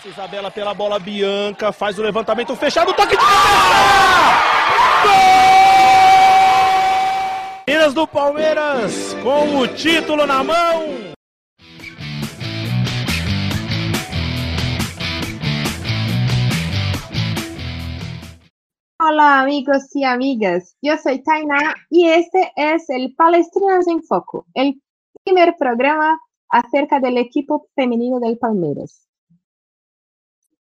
Passa Isabela pela bola, Bianca faz o levantamento fechado, toque de cabeça! Minas do Palmeiras com o título na mão. Hola amigos y amigas, yo soy Tainá y este es el Palestrinas en Foco, el primer programa acerca del equipo feminino del Palmeiras.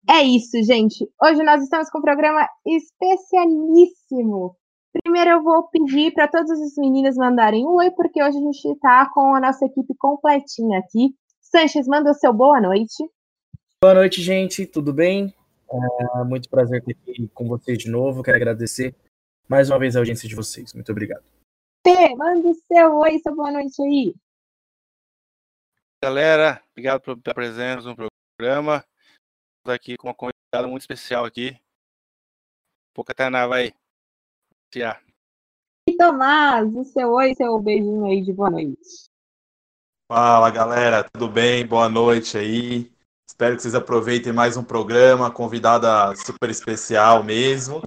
É isso, gente. Hoje nós estamos com um programa especialíssimo. Primeiro eu vou pedir para todas as meninas mandarem um oi, porque hoje a gente está com a nossa equipe completinha aqui. Sanches, manda o seu boa noite. Boa noite, gente. Tudo bem? É muito prazer estar aqui com vocês de novo. Quero agradecer mais uma vez a audiência de vocês. Muito obrigado. Pê, manda o seu oi, seu boa noite aí. Galera, obrigado pela presença no programa aqui com uma convidada muito especial aqui. Pouca Tainá vai tirar. E Tomás, o seu oi, seu beijinho aí de boa noite. Fala galera, tudo bem? Boa noite aí. Espero que vocês aproveitem mais um programa, convidada super especial mesmo.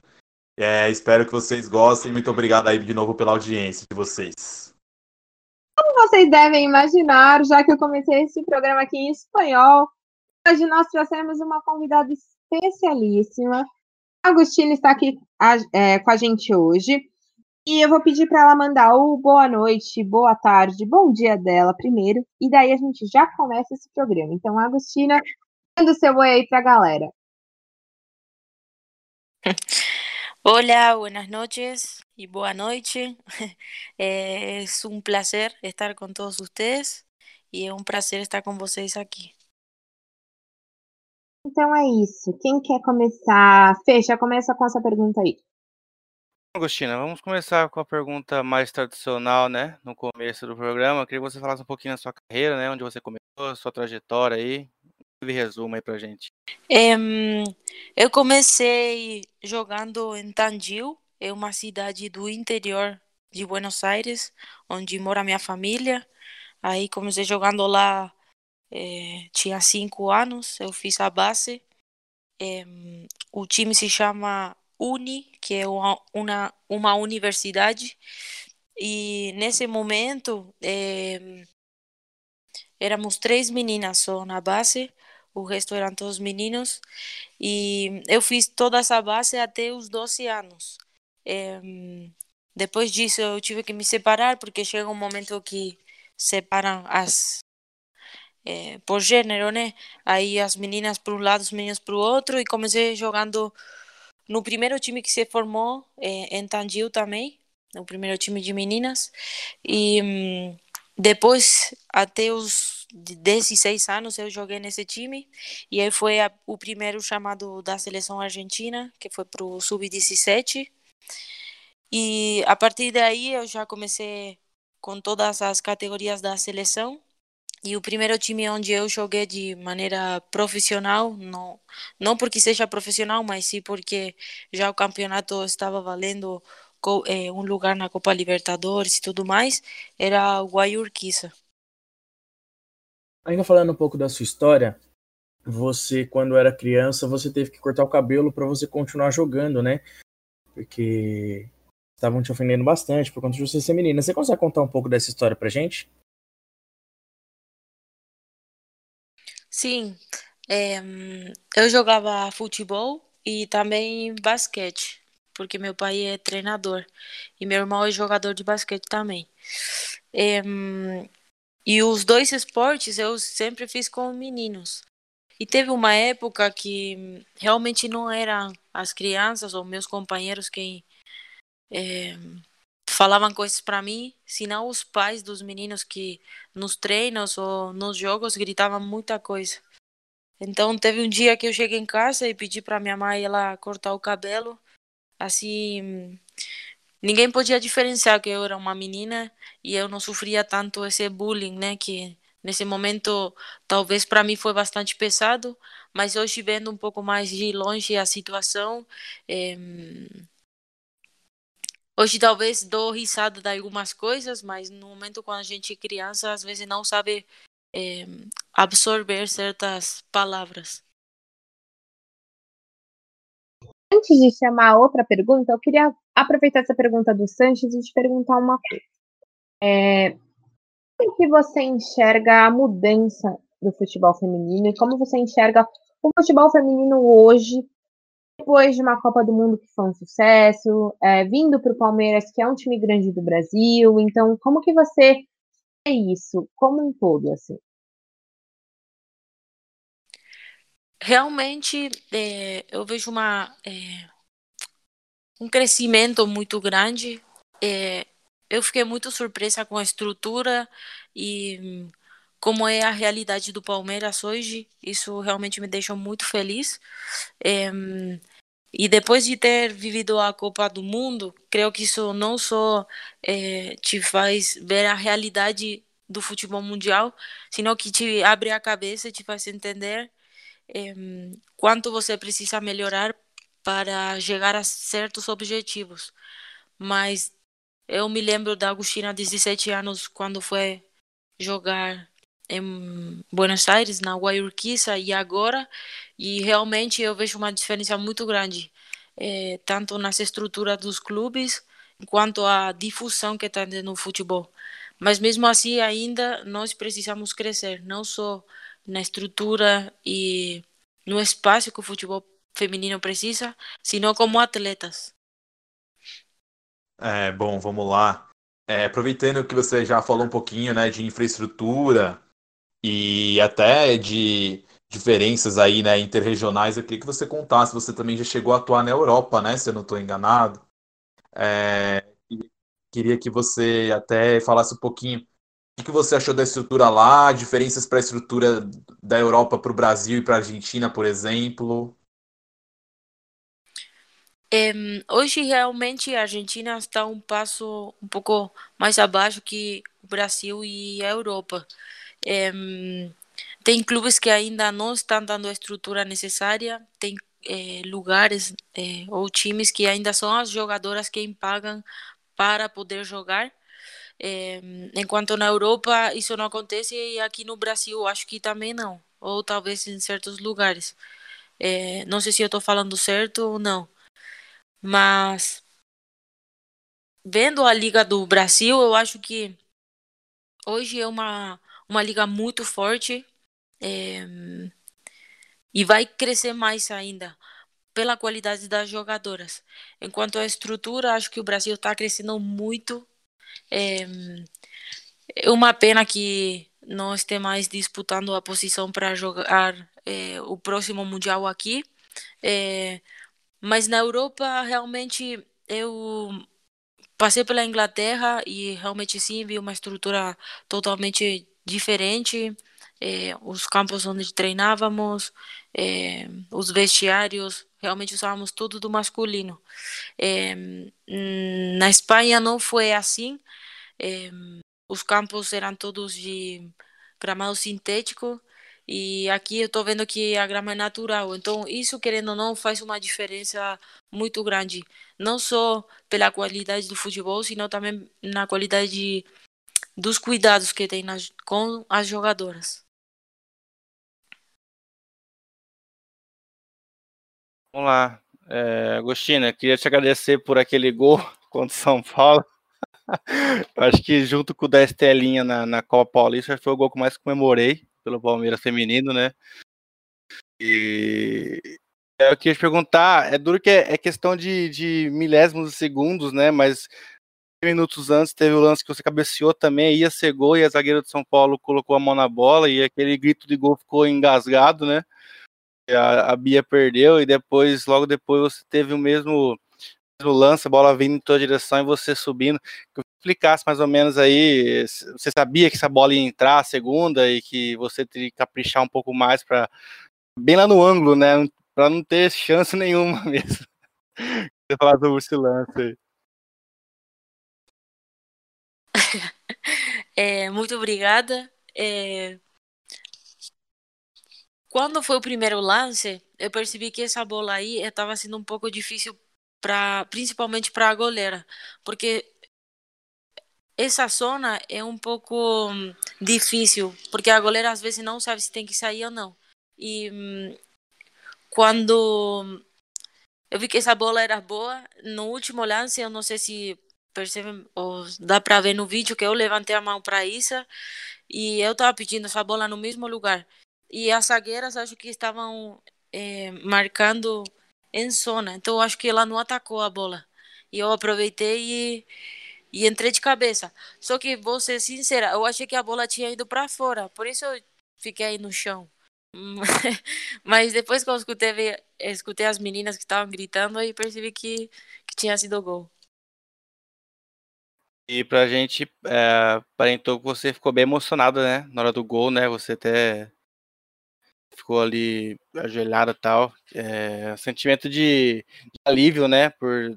É, espero que vocês gostem. Muito obrigado aí de novo pela audiência de vocês. Como vocês devem imaginar, já que eu comecei esse programa aqui em espanhol, Hoje nós trouxemos uma convidada especialíssima. A Agostina está aqui é, com a gente hoje. E eu vou pedir para ela mandar o boa noite, boa tarde, bom dia dela primeiro. E daí a gente já começa esse programa. Então, Agostina, manda o seu oi aí para a galera. Hola, buenas noches y boa noite. Es un placer estar con todos ustedes y es un placer estar con vocês aqui. Então é isso. Quem quer começar? Já começa com essa pergunta aí. Agostina, vamos começar com a pergunta mais tradicional, né? No começo do programa. Eu queria que você falasse um pouquinho da sua carreira, né? Onde você começou, sua trajetória aí. Me resuma aí pra gente. Um, eu comecei jogando em Tandil, é uma cidade do interior de Buenos Aires, onde mora minha família. Aí comecei jogando lá é, tinha cinco anos, eu fiz a base. É, o time se chama Uni, que é uma, uma, uma universidade. E nesse momento é, éramos três meninas só na base, o resto eram todos meninos. E eu fiz toda essa base até os 12 anos. É, depois disso eu tive que me separar, porque chega um momento que separam as, é, por gênero, né? Aí as meninas para um lado, os meninos para o outro, e comecei jogando no primeiro time que se formou é, em Tangil também, no primeiro time de meninas, e hum, depois, até os 16 anos, eu joguei nesse time, e aí foi a, o primeiro chamado da seleção argentina, que foi para o Sub-17, e a partir daí eu já comecei com todas as categorias da seleção, e o primeiro time onde eu joguei de maneira profissional, não, não porque seja profissional, mas sim porque já o campeonato estava valendo é, um lugar na Copa Libertadores e tudo mais, era o Guayurquiza. Ainda falando um pouco da sua história, você, quando era criança, você teve que cortar o cabelo para você continuar jogando, né? Porque estavam te ofendendo bastante por conta de você ser menina. Você consegue contar um pouco dessa história pra gente? Sim, é, eu jogava futebol e também basquete, porque meu pai é treinador e meu irmão é jogador de basquete também. É, e os dois esportes eu sempre fiz com meninos. E teve uma época que realmente não eram as crianças ou meus companheiros quem é, falavam coisas para mim, senão os pais dos meninos que nos treinos ou nos jogos gritavam muita coisa. Então teve um dia que eu cheguei em casa e pedi para minha mãe ela cortar o cabelo, assim ninguém podia diferenciar que eu era uma menina e eu não sofria tanto esse bullying, né, que nesse momento talvez para mim foi bastante pesado, mas hoje vendo um pouco mais de longe a situação, é, Hoje talvez dou risada de algumas coisas, mas no momento quando a gente é criança, às vezes não sabe é, absorver certas palavras. Antes de chamar outra pergunta, eu queria aproveitar essa pergunta do Sanches e te perguntar uma coisa. É, como que você enxerga a mudança do futebol feminino e como você enxerga o futebol feminino hoje, depois de uma Copa do Mundo que foi um sucesso, é, vindo para o Palmeiras, que é um time grande do Brasil. Então, como que você vê isso como um todo, assim? Realmente, é, eu vejo uma, é, um crescimento muito grande. É, eu fiquei muito surpresa com a estrutura e como é a realidade do Palmeiras hoje. Isso realmente me deixou muito feliz. E depois de ter vivido a Copa do Mundo, creio que isso não só é, te faz ver a realidade do futebol mundial, sino que te abre a cabeça te faz entender é, quanto você precisa melhorar para chegar a certos objetivos. Mas eu me lembro da Agostina, 17 anos, quando foi jogar em Buenos Aires, na Guayurquiza, e agora, e realmente eu vejo uma diferença muito grande, é, tanto nas estruturas dos clubes, quanto a difusão que está no futebol. Mas mesmo assim, ainda nós precisamos crescer, não só na estrutura e no espaço que o futebol feminino precisa, sino como atletas. É, bom, vamos lá. É, aproveitando que você já falou um pouquinho né, de infraestrutura e até de diferenças aí, né, interregionais, eu queria que você contasse. Você também já chegou a atuar na Europa, né, se eu não estou enganado. É, queria que você até falasse um pouquinho o que você achou da estrutura lá, diferenças para a estrutura da Europa para o Brasil e para a Argentina, por exemplo. Hoje realmente a Argentina está um passo um pouco mais abaixo que o Brasil e a Europa. É, tem clubes que ainda não estão dando a estrutura necessária, tem é, lugares ou times que ainda são as jogadoras quem pagam para poder jogar. enquanto na Europa isso não acontece e aqui no Brasil acho que também não, ou talvez em certos lugares. não sei se eu estou falando certo ou não. Mas vendo a Liga do Brasil, eu acho que hoje é uma, uma liga muito forte é, e vai crescer mais ainda pela qualidade das jogadoras. Enquanto a estrutura, acho que o Brasil está crescendo muito. É, é uma pena que não esteja mais disputando a posição para jogar é, o próximo Mundial aqui. É, mas na Europa, realmente, eu passei pela Inglaterra e realmente sim vi uma estrutura totalmente diferente. É, os campos onde treinávamos, é, os vestiários, realmente usávamos tudo do masculino. É, na Espanha não foi assim. os campos eram todos de gramado sintético e aqui eu estou vendo que a grama é natural. Então, isso, querendo ou não, faz uma diferença muito grande. Não só pela qualidade do futebol, sino também na qualidade dos cuidados que tem nas, com as jogadoras. Vamos lá. É, Agostina, queria te agradecer por aquele gol contra o São Paulo. Acho que junto com o da Estelinha na, na Copa Paulista foi o gol que mais comemorei pelo Palmeiras feminino, né? E eu queria te perguntar, é duro que é, é questão de, de milésimos de segundos, né? Mas minutos antes teve o lance que você cabeceou também, ia ser gol e a zagueira de São Paulo colocou a mão na bola e aquele grito de gol ficou engasgado, né? A, a Bia perdeu e depois, logo depois, você teve o mesmo, mesmo lance, a bola vindo em toda direção e você subindo explicasse mais ou menos aí, você sabia que essa bola ia entrar a segunda e que você teria que caprichar um pouco mais para bem lá no ângulo, né, para não ter chance nenhuma mesmo. Você falar sobre esse lance aí. É, muito obrigada. É... Quando foi o primeiro lance, eu percebi que essa bola aí estava sendo um pouco difícil para, principalmente para a goleira, porque essa zona é um pouco hum, difícil, porque a goleira às vezes não sabe se tem que sair ou não. E hum, quando eu vi que essa bola era boa. No último lance, eu não sei se percebem ou dá para ver no vídeo que eu levantei a mão para Isa e eu estava pedindo essa bola no mesmo lugar. E as zagueiras acho que estavam é, marcando em zona, então acho que ela não atacou a bola. E eu aproveitei e, e entrei de cabeça. Só que, vou ser sincera, eu achei que a bola tinha ido para fora, por isso eu fiquei aí no chão. Mas depois que eu escutei, escutei as meninas que estavam gritando, aí percebi que, que tinha sido gol. E pra gente, é, aparentou que você ficou bem emocionado, né? Na hora do gol, né? Você até ficou ali ajoelhada e tal. É, sentimento de, de, alívio, né? Por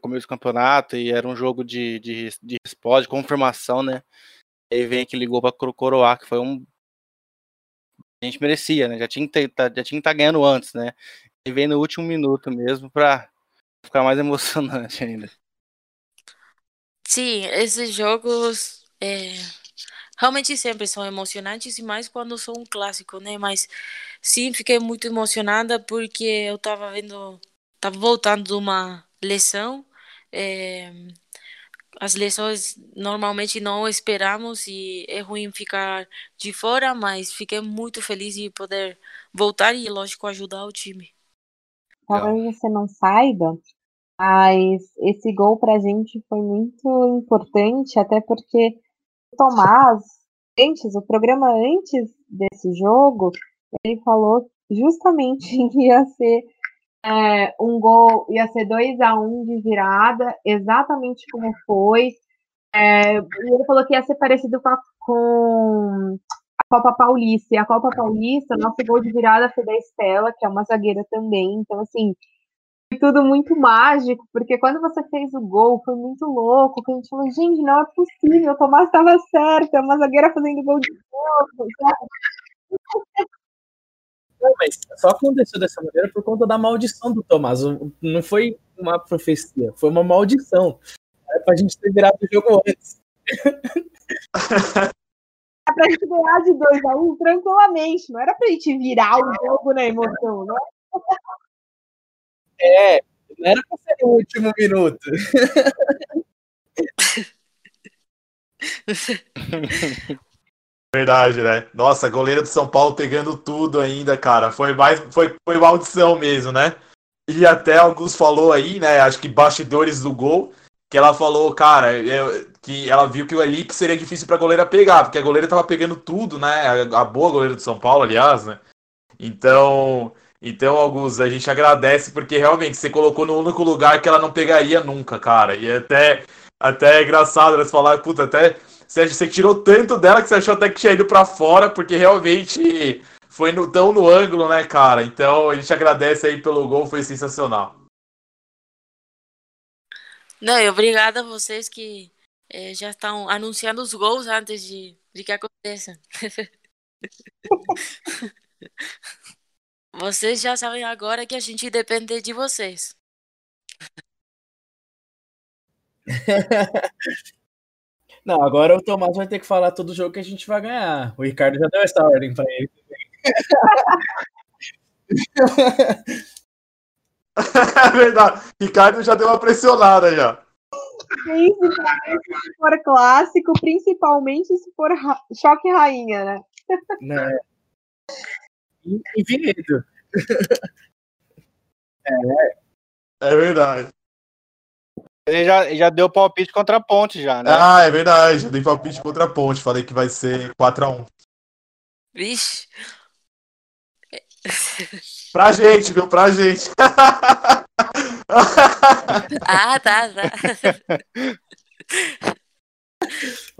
começo do campeonato e era um jogo de, de, de resposta, de confirmação, né? Aí vem aquele gol pra coroar, que foi um a gente merecia, né? Já tinha que tá, que estar ganhando antes, né? E vem no último minuto mesmo para ficar mais emocionante ainda. Sim, esses jogos é, realmente sempre são emocionantes e mais quando são um clássico, né? Mas sim, fiquei muito emocionada porque eu tava vendo, tava voltando de uma lesão. É, as lesões normalmente não esperamos e é ruim ficar de fora, mas fiquei muito feliz de poder voltar e, lógico, ajudar o time. Talvez você não saiba, mas esse gol pra gente foi muito importante, até porque o Tomás, antes, o programa antes desse jogo, ele falou justamente que ia ser é, um gol, ia ser 2 a 1 um de virada, exatamente como foi. É, ele falou que ia ser parecido com a, com a Copa Paulista. E a Copa Paulista, nosso gol de virada foi da Estela, que é uma zagueira também. Então, assim, tudo muito mágico, porque quando você fez o gol, foi muito louco, que a gente falou, gente, não é possível, o Tomás estava certo, é uma zagueira fazendo gol de novo, sabe? mas só aconteceu dessa maneira por conta da maldição do Tomás. Não foi uma profecia, foi uma maldição. Era pra gente ter virado o jogo antes. Era pra gente ganhar de 2 a 1 um, tranquilamente, não era pra gente virar o jogo na emoção, né? É, não era pra ser o último minuto. Verdade, né? Nossa, goleira do São Paulo pegando tudo ainda, cara. Foi mais, foi, foi maldição mesmo, né? E até alguns falou aí, né? Acho que bastidores do gol, que ela falou, cara, eu, que ela viu que o Elip seria difícil pra goleira pegar, porque a goleira tava pegando tudo, né? A boa goleira do São Paulo, aliás, né? Então, então, Augusto, a gente agradece porque realmente você colocou no único lugar que ela não pegaria nunca, cara. E até, até é engraçado elas falar, puta, até você, tirou tanto dela que você achou até que tinha ido pra fora, porque realmente foi no, tão no ângulo, né, cara? Então a gente agradece aí pelo gol, foi sensacional. Não, e obrigada a vocês que é, já estão anunciando os gols antes de, de que aconteça. vocês já sabem agora que a gente depende de vocês. Não, agora o Tomás vai ter que falar todo jogo que a gente vai ganhar. O Ricardo já deu essa ordem para ele. é verdade. Ricardo já deu uma pressionada já. Principalmente se for clássico, principalmente se for ra choque rainha, né? Não. Infinito. É. É verdade. Ele já, já deu palpite contra a ponte, já, né? Ah, é verdade. Já dei palpite contra a ponte. Falei que vai ser 4x1. Vixe. Pra gente, viu? Pra gente. ah, tá, tá.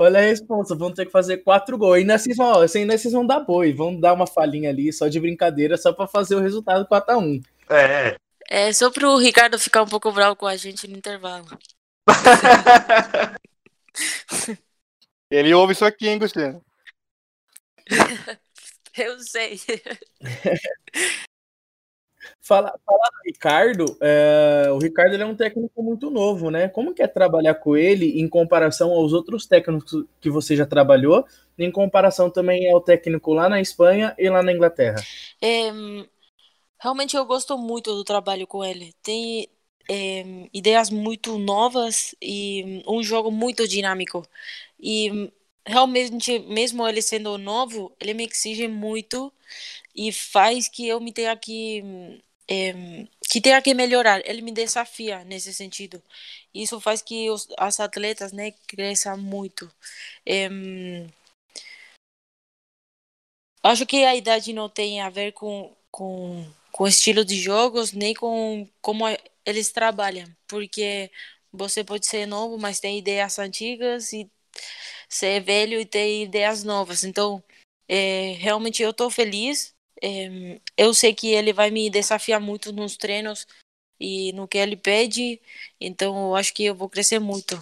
Olha a resposta, vão ter que fazer quatro gols. Ainda vocês vão, ainda vocês vão dar boi, vão dar uma falinha ali só de brincadeira, só para fazer o resultado 4x1. É. É só pro Ricardo ficar um pouco bravo com a gente no intervalo. Ele ouve isso aqui, hein, Gustavo? Eu sei. Fala, fala do Ricardo, é, o Ricardo é um técnico muito novo, né? Como que é trabalhar com ele em comparação aos outros técnicos que você já trabalhou, em comparação também ao técnico lá na Espanha e lá na Inglaterra? É, realmente eu gosto muito do trabalho com ele. Tem é, ideias muito novas e um jogo muito dinâmico. E realmente, mesmo ele sendo novo, ele me exige muito e faz que eu me tenha que é, que tenha que melhorar. Ele me desafia nesse sentido. Isso faz que os as atletas, né, cresçam muito. É, acho que a idade não tem a ver com com com o estilo de jogos, nem com como eles trabalham, porque você pode ser novo, mas tem ideias antigas e ser velho e ter ideias novas. Então, é, realmente eu estou feliz. É, eu sei que ele vai me desafiar muito nos treinos e no que ele pede, então eu acho que eu vou crescer muito.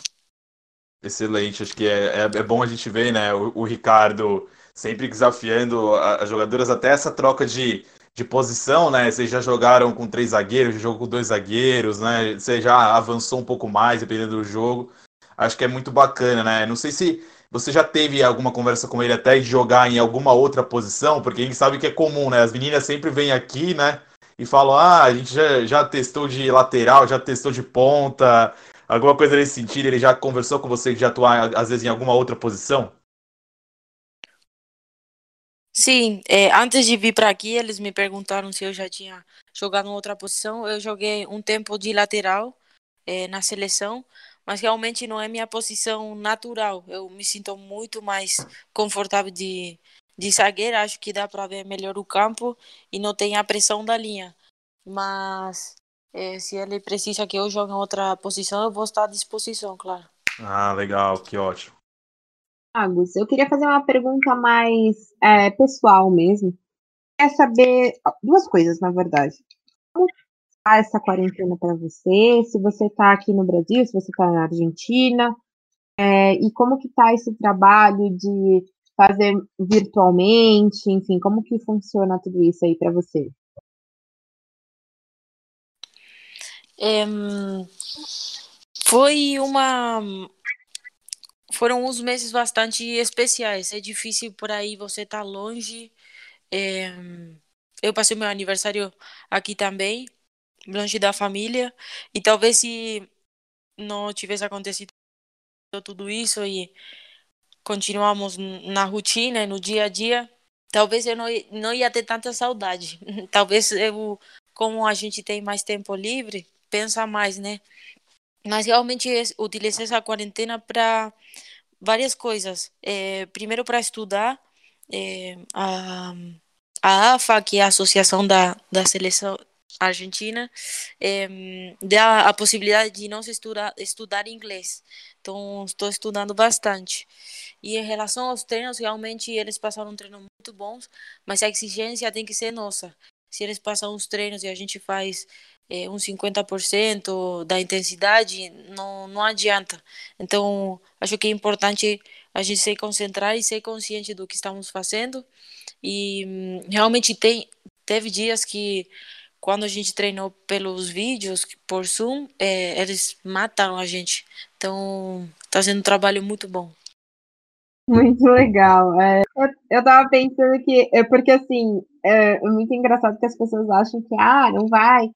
Excelente, acho que é, é, é bom a gente ver, né, o, o Ricardo sempre desafiando as jogadoras, até essa troca de de posição, né? Vocês já jogaram com três zagueiros, já jogou com dois zagueiros, né? Você já avançou um pouco mais, dependendo do jogo. Acho que é muito bacana, né? Não sei se você já teve alguma conversa com ele até de jogar em alguma outra posição, porque a gente sabe que é comum, né? As meninas sempre vêm aqui, né? E falam, ah, a gente já, já testou de lateral, já testou de ponta, alguma coisa nesse sentido. Ele já conversou com você de atuar, às vezes, em alguma outra posição? Sim, é, antes de vir para aqui, eles me perguntaram se eu já tinha jogado em outra posição. Eu joguei um tempo de lateral é, na seleção, mas realmente não é minha posição natural. Eu me sinto muito mais confortável de, de zagueira, acho que dá para ver melhor o campo e não tem a pressão da linha. Mas é, se ele precisa que eu jogue em outra posição, eu vou estar à disposição, claro. Ah, legal, que ótimo. Agus, eu queria fazer uma pergunta mais é, pessoal mesmo. Quer saber duas coisas, na verdade. Como essa quarentena para você? Se você está aqui no Brasil, se você está na Argentina, é, e como que está esse trabalho de fazer virtualmente, enfim, como que funciona tudo isso aí para você? É, foi uma foram uns meses bastante especiais. É difícil por aí você estar tá longe. É... Eu passei meu aniversário aqui também, longe da família. E talvez se não tivesse acontecido tudo isso e continuamos na rotina, no dia a dia, talvez eu não, não ia ter tanta saudade. talvez eu, como a gente tem mais tempo livre, pensa mais, né? Mas realmente utilizei essa quarentena para várias coisas. É, primeiro, para estudar é, a, a AFA, que é a Associação da, da Seleção Argentina, é, dá a possibilidade de nós estudar, estudar inglês. Então, estou estudando bastante. E em relação aos treinos, realmente eles passaram um treino muito bons, mas a exigência tem que ser nossa. Se eles passam os treinos e a gente faz é, uns 50% da intensidade, não, não adianta. Então, acho que é importante a gente se concentrar e ser consciente do que estamos fazendo. E hum, realmente tem, teve dias que, quando a gente treinou pelos vídeos, por Zoom, é, eles mataram a gente. Então, está sendo um trabalho muito bom. Muito legal. É, eu, eu tava pensando que, é porque assim, é, é muito engraçado que as pessoas acham que, ah, não vai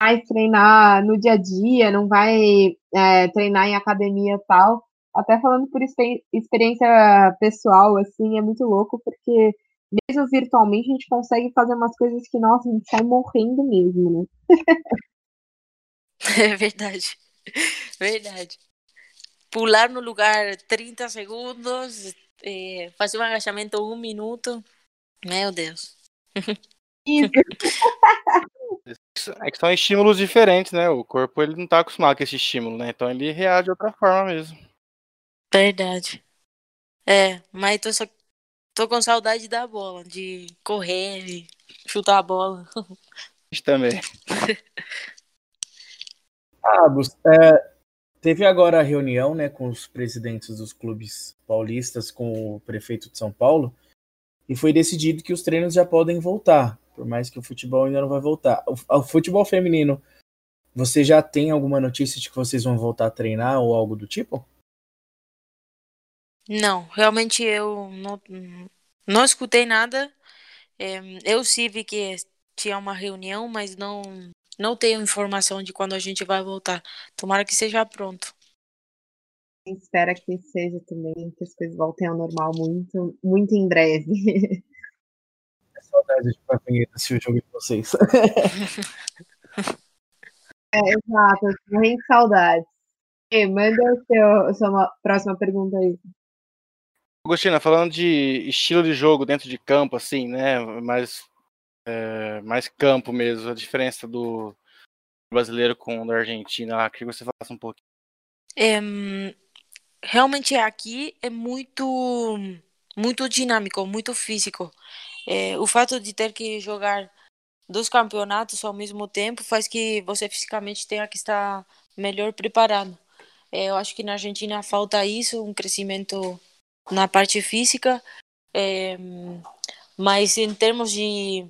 vai treinar no dia a dia, não vai é, treinar em academia e tal. Até falando por experiência pessoal, assim, é muito louco, porque mesmo virtualmente a gente consegue fazer umas coisas que, nossa, a gente sai morrendo mesmo, né? É verdade. Verdade. Pular no lugar 30 segundos, é, fazer um agachamento um minuto. Meu Deus. Isso. É que são estímulos diferentes, né? O corpo ele não tá acostumado com esse estímulo, né? Então ele reage de outra forma mesmo. Verdade. É, mas tô, só, tô com saudade da bola, de correr, de chutar a bola. Isso também. ah, é, teve agora a reunião né, com os presidentes dos clubes paulistas, com o prefeito de São Paulo, e foi decidido que os treinos já podem voltar por mais que o futebol ainda não vai voltar. O, o, futebol feminino, você já tem alguma notícia de que vocês vão voltar a treinar ou algo do tipo? Não, realmente eu não, não escutei nada. É, eu vi que tinha uma reunião, mas não não tenho informação de quando a gente vai voltar. Tomara que seja pronto. Espera que seja também, que as coisas voltem ao normal muito, muito em breve. É saudade de Papunheta assistir o jogo de vocês. é, exato, morrendo saudades. E, manda a sua próxima pergunta aí. Agostina, falando de estilo de jogo dentro de campo, assim, né? Mais, é, mais campo mesmo, a diferença do brasileiro com o da Argentina, queria que você falasse um pouquinho. É, realmente aqui é muito, muito dinâmico, muito físico. É, o fato de ter que jogar dois campeonatos ao mesmo tempo faz que você fisicamente tenha que estar melhor preparado. É, eu acho que na Argentina falta isso, um crescimento na parte física, é, mas em termos de,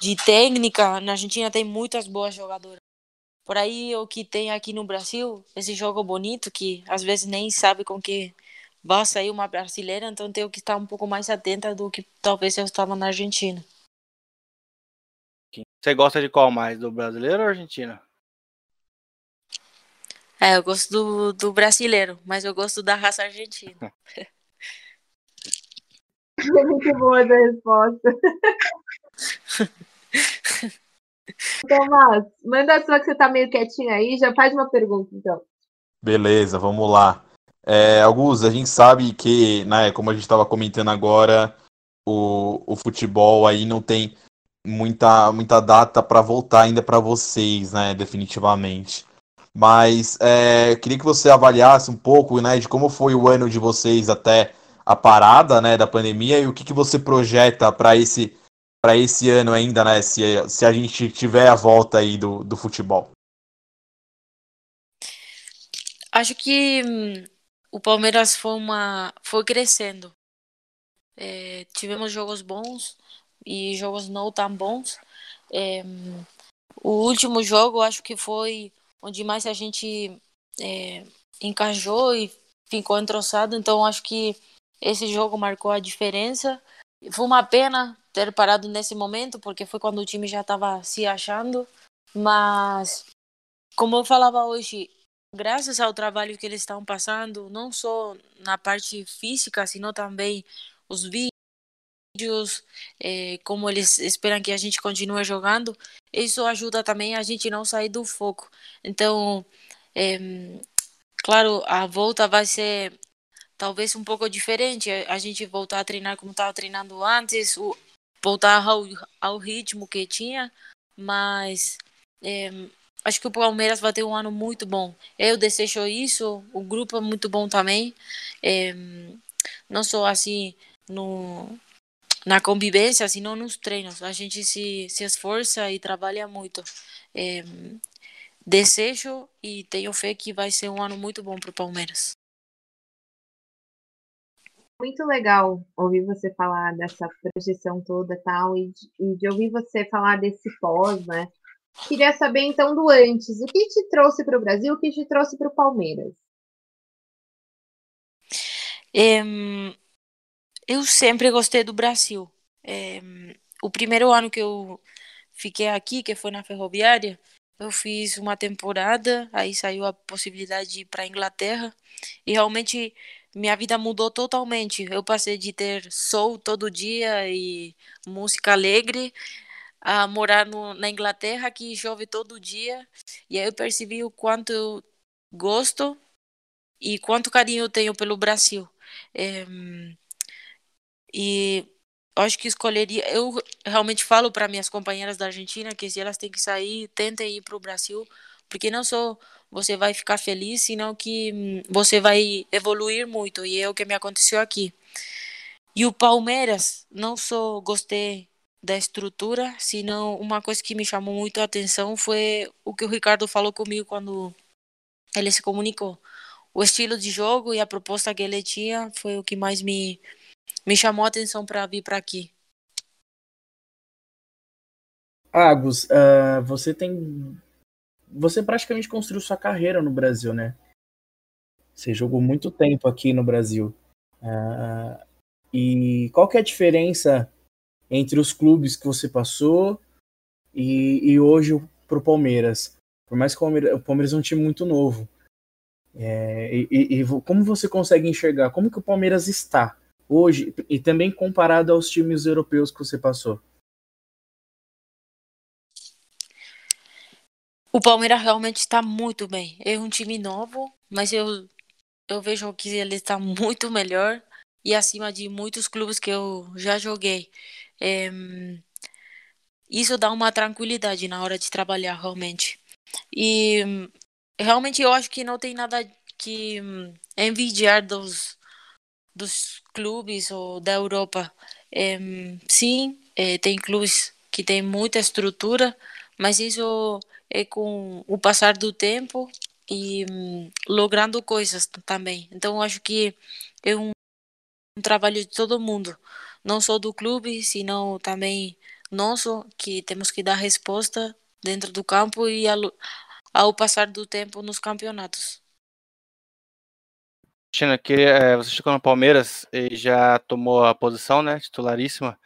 de técnica, na Argentina tem muitas boas jogadoras. Por aí o que tem aqui no Brasil, esse jogo bonito que às vezes nem sabe com que vai sair uma brasileira, então tenho que estar um pouco mais atenta do que talvez eu estava na Argentina. Você gosta de qual mais, do brasileiro ou argentino? É, eu gosto do, do brasileiro, mas eu gosto da raça argentina. É muito boa essa resposta. Tomás, manda a sua que você tá meio quietinho aí, já faz uma pergunta, então. Beleza, vamos lá. É, Augusto, a gente sabe que, né, como a gente estava comentando agora, o, o futebol aí não tem muita, muita data para voltar ainda para vocês, né, definitivamente. Mas é, queria que você avaliasse um pouco, né, de como foi o ano de vocês até a parada, né, da pandemia e o que, que você projeta para esse esse ano ainda, né? Se, se a gente tiver a volta aí do, do futebol. Acho que hum, o Palmeiras foi uma foi crescendo. É, tivemos jogos bons e jogos não tão bons. É, o último jogo acho que foi onde mais a gente é, encajou e ficou entroçado. Então acho que esse jogo marcou a diferença. Foi uma pena ter parado nesse momento, porque foi quando o time já estava se achando. Mas, como eu falava hoje, graças ao trabalho que eles estão passando, não só na parte física, sino também os vídeos, eh, como eles esperam que a gente continue jogando, isso ajuda também a gente não sair do foco. Então, eh, claro, a volta vai ser talvez um pouco diferente, a gente voltar a treinar como estava treinando antes, voltar ao, ao ritmo que tinha, mas é, acho que o Palmeiras vai ter um ano muito bom. Eu desejo isso, o grupo é muito bom também, é, não só assim no, na convivência, senão nos treinos. A gente se, se esforça e trabalha muito. É, desejo e tenho fé que vai ser um ano muito bom para o Palmeiras muito legal ouvir você falar dessa projeção toda tal, e de, e de ouvir você falar desse pós, né? Queria saber então do antes, o que te trouxe para o Brasil, o que te trouxe para o Palmeiras? É, eu sempre gostei do Brasil. É, o primeiro ano que eu fiquei aqui, que foi na Ferroviária, eu fiz uma temporada, aí saiu a possibilidade de ir para Inglaterra e realmente minha vida mudou totalmente. Eu passei de ter soul todo dia e música alegre a morar no, na Inglaterra que chove todo dia. E aí eu percebi o quanto eu gosto e quanto carinho eu tenho pelo Brasil. É, e eu acho que escolheria. Eu realmente falo para minhas companheiras da Argentina que se elas têm que sair, tentem ir para o Brasil, porque não só você vai ficar feliz, senão que hum, você vai evoluir muito. E é o que me aconteceu aqui. E o Palmeiras, não só gostei da estrutura, senão uma coisa que me chamou muito a atenção foi o que o Ricardo falou comigo quando ele se comunicou. O estilo de jogo e a proposta que ele tinha foi o que mais me, me chamou a atenção para vir para aqui. Agus, uh, você tem você praticamente construiu sua carreira no Brasil, né? Você jogou muito tempo aqui no Brasil. Uh, e qual que é a diferença entre os clubes que você passou e, e hoje para o Palmeiras. Por mais que o Palmeiras, é um time muito novo. É, e, e, como você consegue enxergar como que o Palmeiras está hoje e também comparado aos times europeus que você passou? O Palmeiras realmente está muito bem. É um time novo, mas eu, eu vejo que ele está muito melhor e acima de muitos clubes que eu já joguei. É, isso dá uma tranquilidade na hora de trabalhar, realmente. E realmente eu acho que não tem nada que envidiar dos, dos clubes ou da Europa. É, sim, é, tem clubes que têm muita estrutura, mas isso é com o passar do tempo e hum, logrando coisas também. Então, acho que é um, um, trabalho de todo mundo, não só do clube, sino também nosso, que temos que dar resposta dentro do campo e ao, ao passar do tempo nos campeonatos. Cristina, que é, você chegou no Palmeiras e já tomou a posição, né, titularíssima.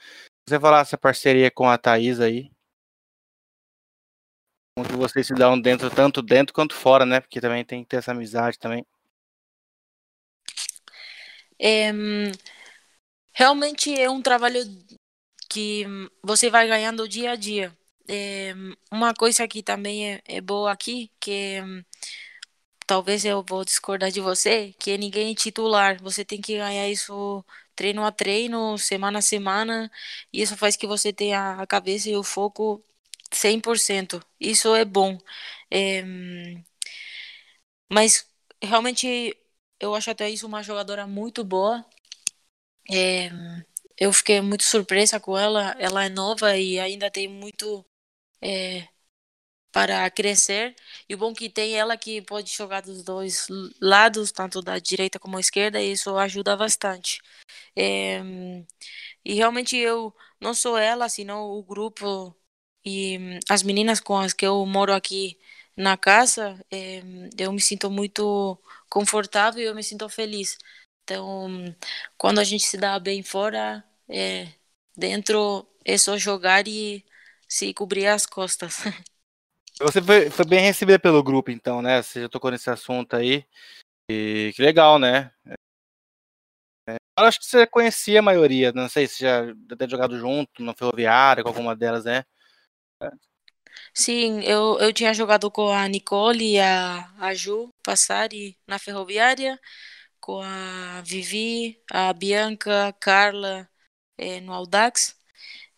Você falar essa parceria com a Thaís aí, onde vocês se dão dentro, tanto dentro quanto fora, né? Porque também tem que ter essa amizade também. É, realmente é um trabalho que você vai ganhando dia a dia. É, uma coisa que também é, é boa aqui, que talvez eu vou discordar de você, que ninguém é titular. Você tem que ganhar isso treino a treino, semana a semana, e isso faz que você tenha a cabeça e o foco 100%. Isso é bom. É, mas realmente eu acho até isso uma jogadora muito boa. É, eu fiquei muito surpresa com ela. Ela é nova e ainda tem muito é, para crescer. E o bom que tem ela que pode jogar dos dois lados, tanto da direita como da esquerda, e isso ajuda bastante. É, e realmente eu não sou ela, senão o grupo e as meninas com as que eu moro aqui na casa, é, eu me sinto muito confortável e eu me sinto feliz. Então, quando a gente se dá bem fora, é, dentro é só jogar e se cobrir as costas. Você foi, foi bem recebida pelo grupo, então, né? Você já tocou nesse assunto aí. E que legal, né? É, eu acho que você conhecia a maioria, não sei se já ter jogado junto no Ferroviária com alguma delas, né? Sim, eu, eu tinha jogado com a Nicole e a, a Ju Passari na Ferroviária, com a Vivi, a Bianca, a Carla é, no Audax,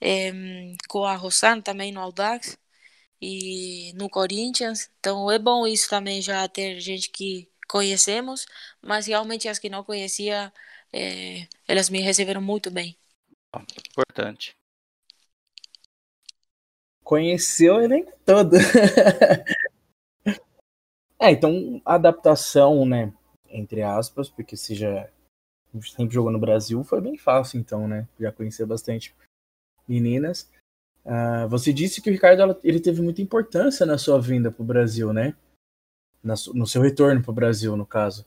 é, com a Rosana também no Audax e no Corinthians. Então é bom isso também já ter gente que conhecemos, mas realmente as que não conhecia, é, elas me receberam muito bem. Importante conheceu o elenco todo. é, então, adaptação, né? Entre aspas, porque se já sempre jogou no Brasil, foi bem fácil, então, né? Já conhecia bastante meninas. Uh, você disse que o Ricardo ele teve muita importância na sua vinda para o Brasil, né? no seu retorno para o Brasil, no caso.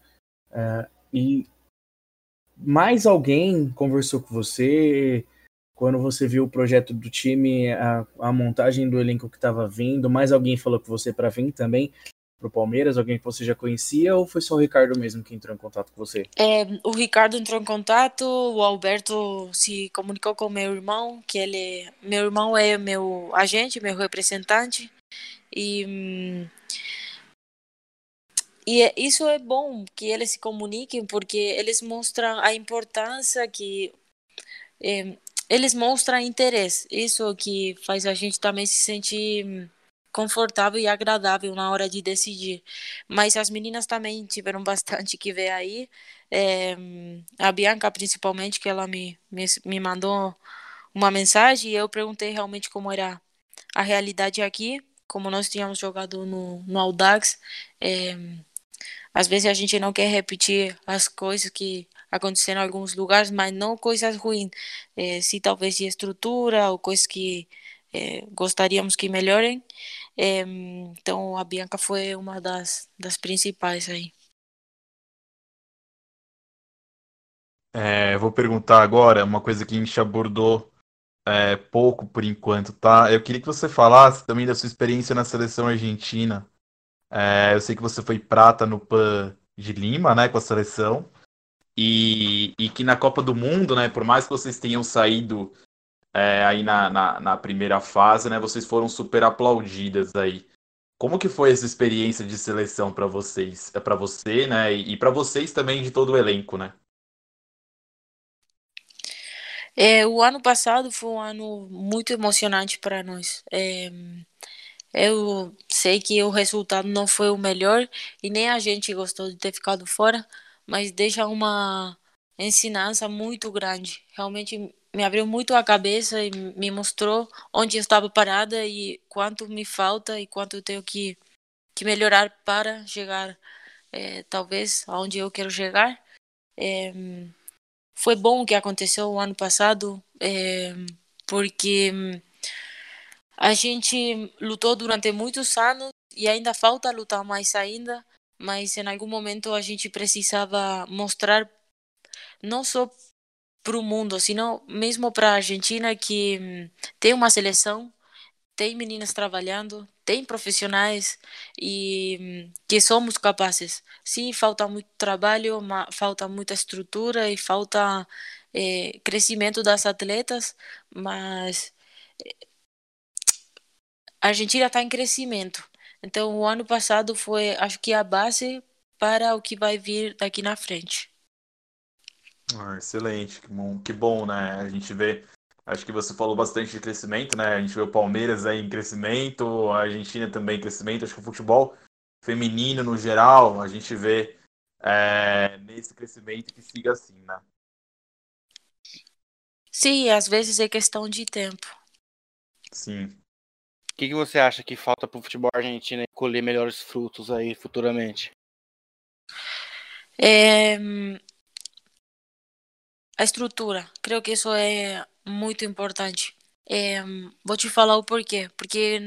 Uh, e mais alguém conversou com você? quando você viu o projeto do time, a, a montagem do elenco que estava vindo, mais alguém falou com você para vir também para o Palmeiras? Alguém que você já conhecia ou foi só o Ricardo mesmo que entrou em contato com você? É, o Ricardo entrou em contato, o Alberto se comunicou com meu irmão, que ele, meu irmão é meu agente, meu representante e e é, isso é bom que eles se comuniquem porque eles mostram a importância que é, eles mostram interesse. Isso que faz a gente também se sentir confortável e agradável na hora de decidir. Mas as meninas também tiveram bastante que ver aí. É, a Bianca, principalmente, que ela me, me, me mandou uma mensagem e eu perguntei realmente como era a realidade aqui, como nós tínhamos jogado no, no Audax. É, às vezes a gente não quer repetir as coisas que aconteceram em alguns lugares, mas não coisas ruins, é, se talvez de estrutura ou coisas que é, gostaríamos que melhorem. É, então a Bianca foi uma das, das principais aí. É, vou perguntar agora uma coisa que a gente abordou é, pouco por enquanto, tá? Eu queria que você falasse também da sua experiência na seleção argentina. É, eu sei que você foi prata no PAN de Lima, né, com a seleção. E, e que na Copa do Mundo, né, por mais que vocês tenham saído é, aí na, na, na, primeira fase, né, vocês foram super aplaudidas aí. Como que foi essa experiência de seleção para vocês, é para você, né, e, e para vocês também de todo o elenco, né? É, o ano passado foi um ano muito emocionante para nós. É, eu sei que o resultado não foi o melhor e nem a gente gostou de ter ficado fora, mas deixa uma ensinança muito grande. Realmente me abriu muito a cabeça e me mostrou onde eu estava parada e quanto me falta e quanto eu tenho que, que melhorar para chegar, é, talvez, aonde eu quero chegar. É, foi bom o que aconteceu o ano passado, é, porque a gente lutou durante muitos anos e ainda falta lutar mais ainda, mas em algum momento a gente precisava mostrar não só para o mundo, sino mesmo para a Argentina que tem uma seleção, tem meninas trabalhando, tem profissionais e que somos capazes. Sim, falta muito trabalho, falta muita estrutura e falta é, crescimento das atletas, mas a Argentina está em crescimento. Então, o ano passado foi, acho que, a base para o que vai vir daqui na frente. Ah, excelente, que bom, que bom, né? A gente vê, acho que você falou bastante de crescimento, né? A gente vê o Palmeiras aí em crescimento, a Argentina também em crescimento. Acho que o futebol feminino no geral, a gente vê é, nesse crescimento que siga assim, né? Sim, às vezes é questão de tempo. Sim que, que você acha que falta para o futebol argentino colher melhores frutos aí futuramente? É... A estrutura, creio que isso é muito importante. É... Vou te falar o porquê. Porque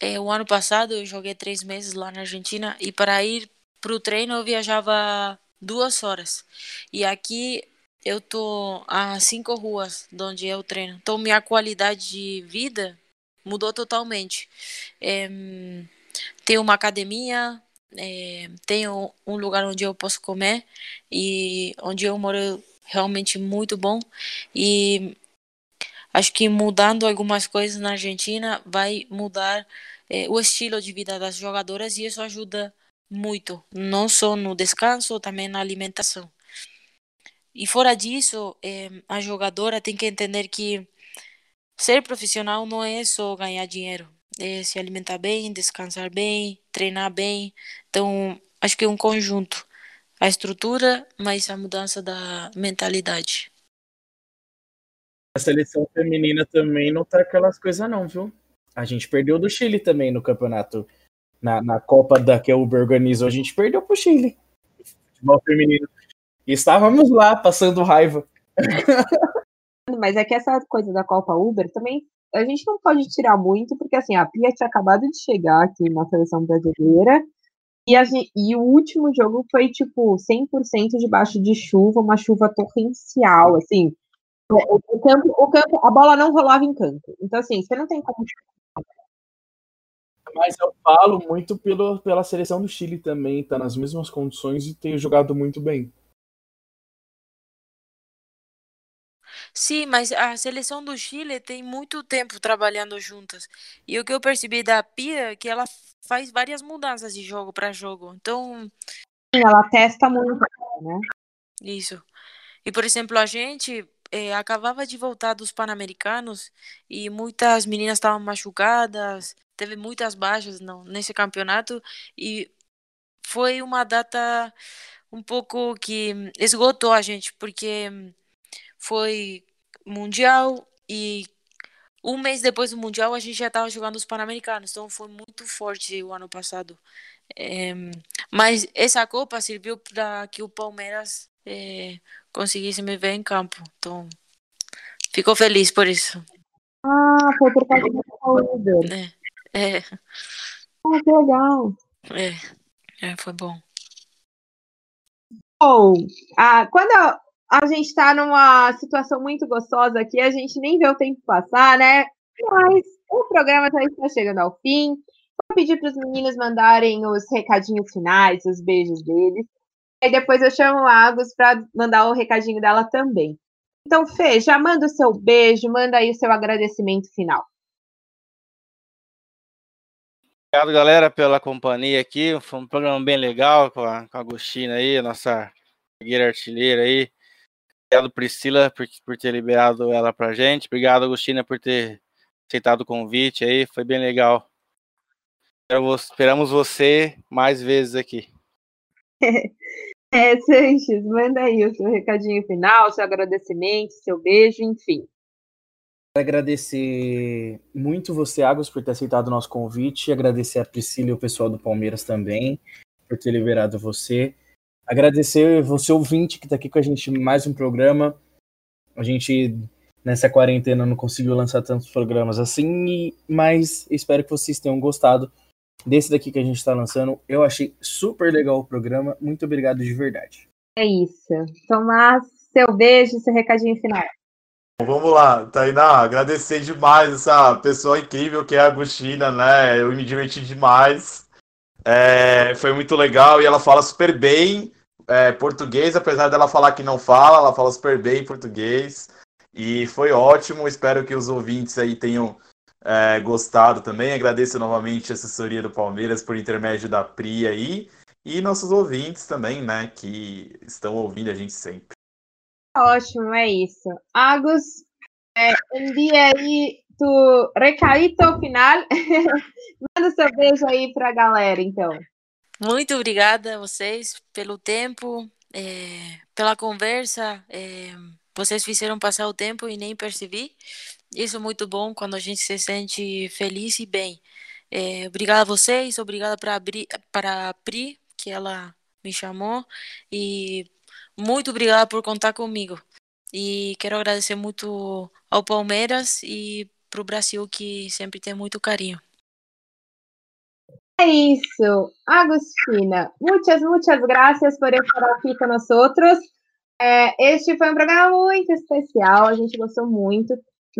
é, o ano passado eu joguei três meses lá na Argentina e para ir para o treino eu viajava duas horas. E aqui eu tô a cinco ruas de onde eu treino. Então minha qualidade de vida mudou totalmente. É, tem uma academia, é, tenho um lugar onde eu posso comer e onde eu moro realmente muito bom e acho que mudando algumas coisas na Argentina vai mudar é, o estilo de vida das jogadoras e isso ajuda muito, não só no descanso, também na alimentação. E fora disso, é, a jogadora tem que entender que Ser profissional não é só ganhar dinheiro, é se alimentar bem, descansar bem, treinar bem. Então, acho que é um conjunto. A estrutura, mas a mudança da mentalidade. A seleção feminina também não tá aquelas coisas não, viu? A gente perdeu do Chile também no campeonato. Na, na Copa da que a Uber organizou, a gente perdeu pro Chile. Futebol feminino. E estávamos lá, passando raiva. Mas é que essa coisa da Copa Uber também a gente não pode tirar muito, porque assim, a Pia tinha acabado de chegar aqui na seleção brasileira. E, a gente, e o último jogo foi, tipo, 100% debaixo de chuva, uma chuva torrencial, assim. O, o, campo, o campo, a bola não rolava em campo. Então, assim, você não tem como. Mas eu falo muito pelo, pela seleção do Chile também, tá nas mesmas condições e tem jogado muito bem. Sim, mas a seleção do Chile tem muito tempo trabalhando juntas. E o que eu percebi da Pia é que ela faz várias mudanças de jogo para jogo. Então. Ela testa muito, né? Isso. E, por exemplo, a gente é, acabava de voltar dos Pan-Americanos e muitas meninas estavam machucadas, teve muitas baixas não, nesse campeonato e foi uma data um pouco que esgotou a gente, porque foi Mundial e um mês depois do Mundial a gente já estava jogando os Pan-Americanos, então foi muito forte o ano passado. É, mas essa Copa serviu para que o Palmeiras é, conseguisse me ver em campo, então ficou feliz por isso. Ah, foi por causa da Copa É, é. Ah, que legal. É, é foi bom. Bom, ah, quando a gente está numa situação muito gostosa aqui, a gente nem vê o tempo passar, né? Mas o programa está chegando ao fim. Vou pedir para os meninos mandarem os recadinhos finais, os beijos deles. E depois eu chamo a Agus para mandar o recadinho dela também. Então, Fê, já manda o seu beijo, manda aí o seu agradecimento final. Obrigado, galera, pela companhia aqui. Foi um programa bem legal com a, com a Agostina aí, nossa guerreira artilheira aí. Obrigado, Priscila, por, por ter liberado ela pra gente. Obrigado, Agostina, por ter aceitado o convite aí. Foi bem legal. Esperamos você mais vezes aqui. É, Sanches, manda aí o seu recadinho final, seu agradecimento, seu beijo, enfim. Agradecer muito você, Águas, por ter aceitado o nosso convite. Agradecer a Priscila e o pessoal do Palmeiras também por ter liberado você. Agradecer você, ouvinte, que está aqui com a gente em mais um programa. A gente, nessa quarentena, não conseguiu lançar tantos programas assim, mas espero que vocês tenham gostado desse daqui que a gente está lançando. Eu achei super legal o programa. Muito obrigado de verdade. É isso. Tomás, seu beijo, seu recadinho final. Vamos lá, Tainá, agradecer demais essa pessoa incrível que é a Agostina, né? Eu me diverti demais. É, foi muito legal e ela fala super bem é, português, apesar dela falar que não fala, ela fala super bem português. E foi ótimo, espero que os ouvintes aí tenham é, gostado também. Agradeço novamente a assessoria do Palmeiras por intermédio da Pri aí. E nossos ouvintes também, né, que estão ouvindo a gente sempre. Ótimo, é isso. Agus, é, envia aí tu recaíto final. Manda seu beijo aí para a galera, então. Muito obrigada a vocês pelo tempo, é, pela conversa. É, vocês fizeram passar o tempo e nem percebi. Isso é muito bom quando a gente se sente feliz e bem. É, obrigada a vocês, obrigada para a Pri, que ela me chamou, e muito obrigada por contar comigo. E quero agradecer muito ao Palmeiras e para o Brasil, que sempre tem muito carinho. É isso, Agostina. Muitas, muitas graças por estar aqui com nós outros. É, este foi um programa muito especial, a gente gostou muito.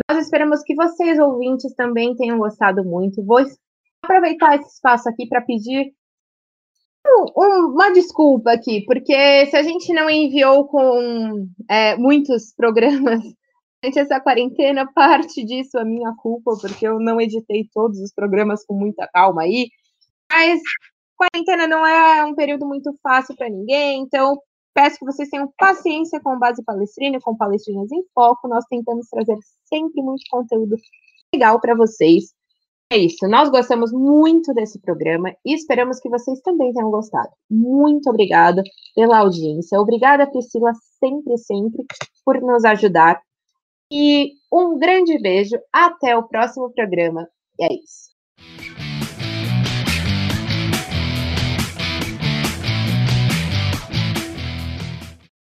Nós esperamos que vocês, ouvintes, também tenham gostado muito. Vou aproveitar esse espaço aqui para pedir um, uma desculpa aqui, porque se a gente não enviou com é, muitos programas durante essa quarentena, parte disso é minha culpa, porque eu não editei todos os programas com muita calma aí. Mas quarentena não é um período muito fácil para ninguém, então Peço que vocês tenham paciência com Base Palestrina, com Palestrinas em Foco. Nós tentamos trazer sempre muito conteúdo legal para vocês. É isso. Nós gostamos muito desse programa e esperamos que vocês também tenham gostado. Muito obrigada pela audiência. Obrigada, Priscila, sempre, sempre, por nos ajudar. E um grande beijo. Até o próximo programa. E é isso.